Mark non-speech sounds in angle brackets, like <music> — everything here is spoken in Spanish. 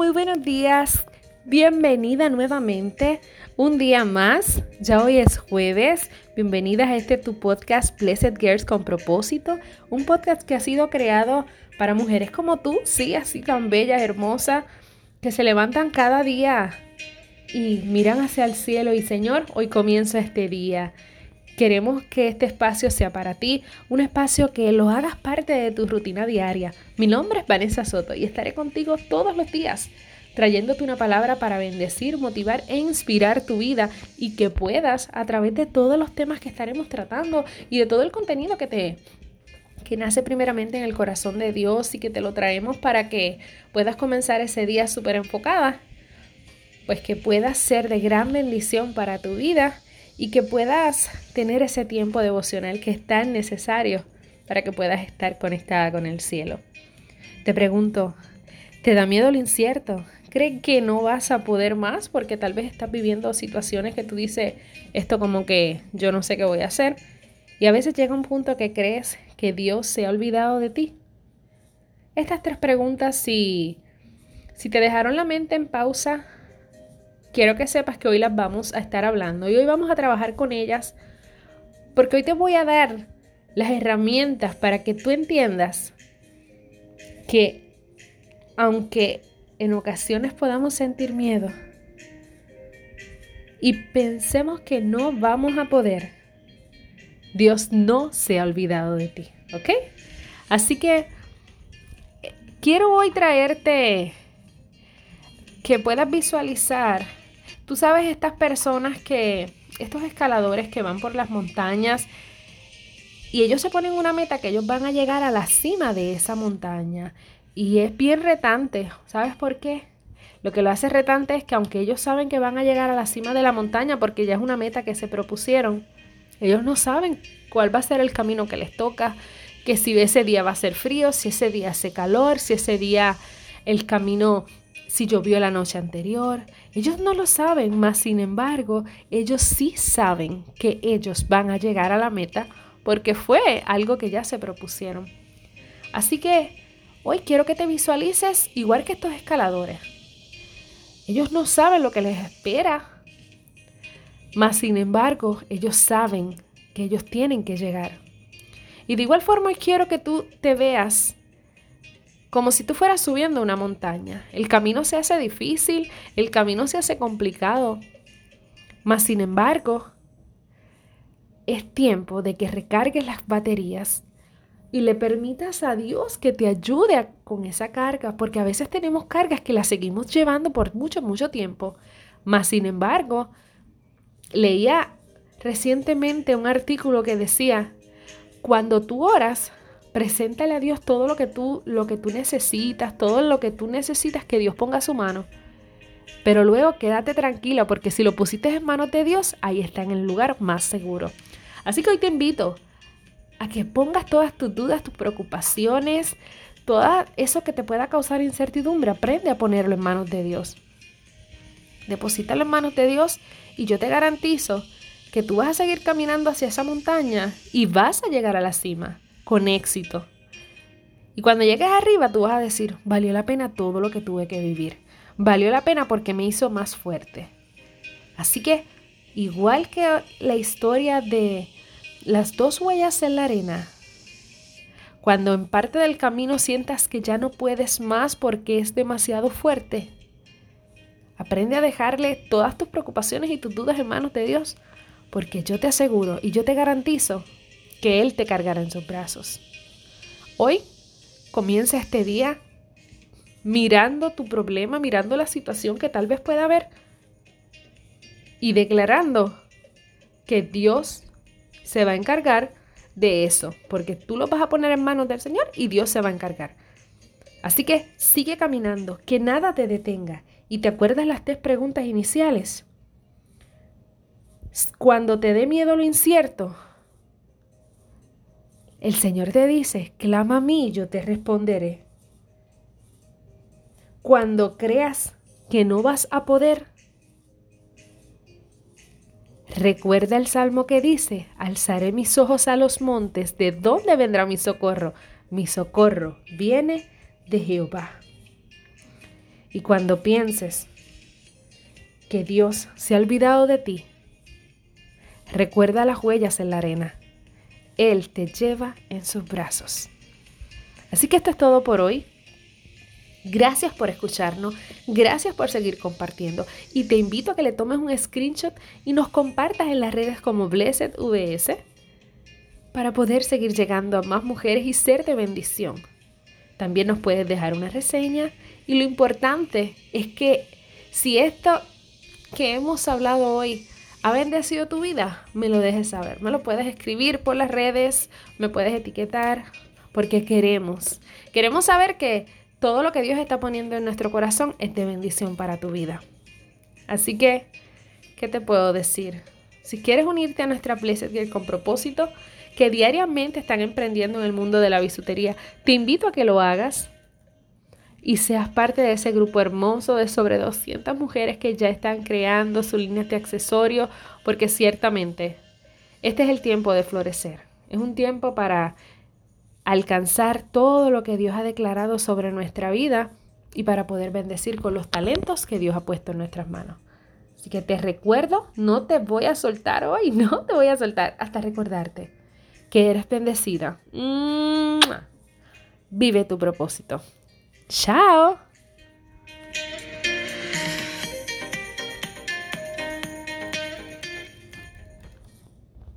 muy buenos días. Bienvenida nuevamente. Un día más. Ya hoy es jueves. Bienvenidas a este tu podcast Blessed Girls con propósito. Un podcast que ha sido creado para mujeres como tú, sí, así tan bellas, hermosas, que se levantan cada día y miran hacia el cielo y Señor, hoy comienza este día. Queremos que este espacio sea para ti, un espacio que lo hagas parte de tu rutina diaria. Mi nombre es Vanessa Soto y estaré contigo todos los días trayéndote una palabra para bendecir, motivar e inspirar tu vida y que puedas a través de todos los temas que estaremos tratando y de todo el contenido que te que nace primeramente en el corazón de Dios y que te lo traemos para que puedas comenzar ese día súper enfocada, pues que puedas ser de gran bendición para tu vida y que puedas tener ese tiempo devocional que es tan necesario para que puedas estar conectada con el cielo. Te pregunto, ¿te da miedo lo incierto? ¿Crees que no vas a poder más porque tal vez estás viviendo situaciones que tú dices, esto como que yo no sé qué voy a hacer? Y a veces llega un punto que crees que Dios se ha olvidado de ti. Estas tres preguntas, si, si te dejaron la mente en pausa, quiero que sepas que hoy las vamos a estar hablando y hoy vamos a trabajar con ellas porque hoy te voy a dar las herramientas para que tú entiendas que aunque en ocasiones podamos sentir miedo y pensemos que no vamos a poder, Dios no se ha olvidado de ti, ¿ok? Así que eh, quiero hoy traerte que puedas visualizar Tú sabes, estas personas que, estos escaladores que van por las montañas y ellos se ponen una meta que ellos van a llegar a la cima de esa montaña. Y es bien retante. ¿Sabes por qué? Lo que lo hace retante es que aunque ellos saben que van a llegar a la cima de la montaña porque ya es una meta que se propusieron, ellos no saben cuál va a ser el camino que les toca, que si ese día va a ser frío, si ese día hace calor, si ese día el camino si llovió la noche anterior. Ellos no lo saben, mas sin embargo, ellos sí saben que ellos van a llegar a la meta porque fue algo que ya se propusieron. Así que hoy quiero que te visualices igual que estos escaladores. Ellos no saben lo que les espera, mas sin embargo, ellos saben que ellos tienen que llegar. Y de igual forma quiero que tú te veas como si tú fueras subiendo una montaña. El camino se hace difícil, el camino se hace complicado, mas sin embargo, es tiempo de que recargues las baterías y le permitas a Dios que te ayude con esa carga, porque a veces tenemos cargas que las seguimos llevando por mucho, mucho tiempo, mas sin embargo, leía recientemente un artículo que decía, cuando tú oras, Preséntale a Dios todo lo que tú, lo que tú necesitas, todo lo que tú necesitas que Dios ponga su mano. Pero luego quédate tranquila porque si lo pusiste en manos de Dios, ahí está en el lugar más seguro. Así que hoy te invito a que pongas todas tus dudas, tus preocupaciones, todo eso que te pueda causar incertidumbre, aprende a ponerlo en manos de Dios. Deposítalo en manos de Dios y yo te garantizo que tú vas a seguir caminando hacia esa montaña y vas a llegar a la cima con éxito. Y cuando llegues arriba, tú vas a decir, valió la pena todo lo que tuve que vivir. Valió la pena porque me hizo más fuerte. Así que, igual que la historia de las dos huellas en la arena, cuando en parte del camino sientas que ya no puedes más porque es demasiado fuerte, aprende a dejarle todas tus preocupaciones y tus dudas en manos de Dios, porque yo te aseguro y yo te garantizo que Él te cargará en sus brazos. Hoy comienza este día mirando tu problema, mirando la situación que tal vez pueda haber y declarando que Dios se va a encargar de eso, porque tú lo vas a poner en manos del Señor y Dios se va a encargar. Así que sigue caminando, que nada te detenga. Y te acuerdas las tres preguntas iniciales. Cuando te dé miedo lo incierto, el Señor te dice, clama a mí yo te responderé. Cuando creas que no vas a poder, recuerda el salmo que dice, alzaré mis ojos a los montes, ¿de dónde vendrá mi socorro? Mi socorro viene de Jehová. Y cuando pienses que Dios se ha olvidado de ti, recuerda las huellas en la arena. Él te lleva en sus brazos. Así que esto es todo por hoy. Gracias por escucharnos, gracias por seguir compartiendo y te invito a que le tomes un screenshot y nos compartas en las redes como Blessed VS para poder seguir llegando a más mujeres y ser de bendición. También nos puedes dejar una reseña y lo importante es que si esto que hemos hablado hoy ha bendecido tu vida, me lo dejes saber. Me lo puedes escribir por las redes, me puedes etiquetar, porque queremos, queremos saber que todo lo que Dios está poniendo en nuestro corazón es de bendición para tu vida. Así que, ¿qué te puedo decir? Si quieres unirte a nuestra Blessed con propósito, que diariamente están emprendiendo en el mundo de la bisutería, te invito a que lo hagas y seas parte de ese grupo hermoso de sobre 200 mujeres que ya están creando su línea de accesorios, porque ciertamente este es el tiempo de florecer. Es un tiempo para alcanzar todo lo que Dios ha declarado sobre nuestra vida y para poder bendecir con los talentos que Dios ha puesto en nuestras manos. Así que te recuerdo, no te voy a soltar hoy, <laughs> no te voy a soltar hasta recordarte que eres bendecida. Vive tu propósito. Ciao!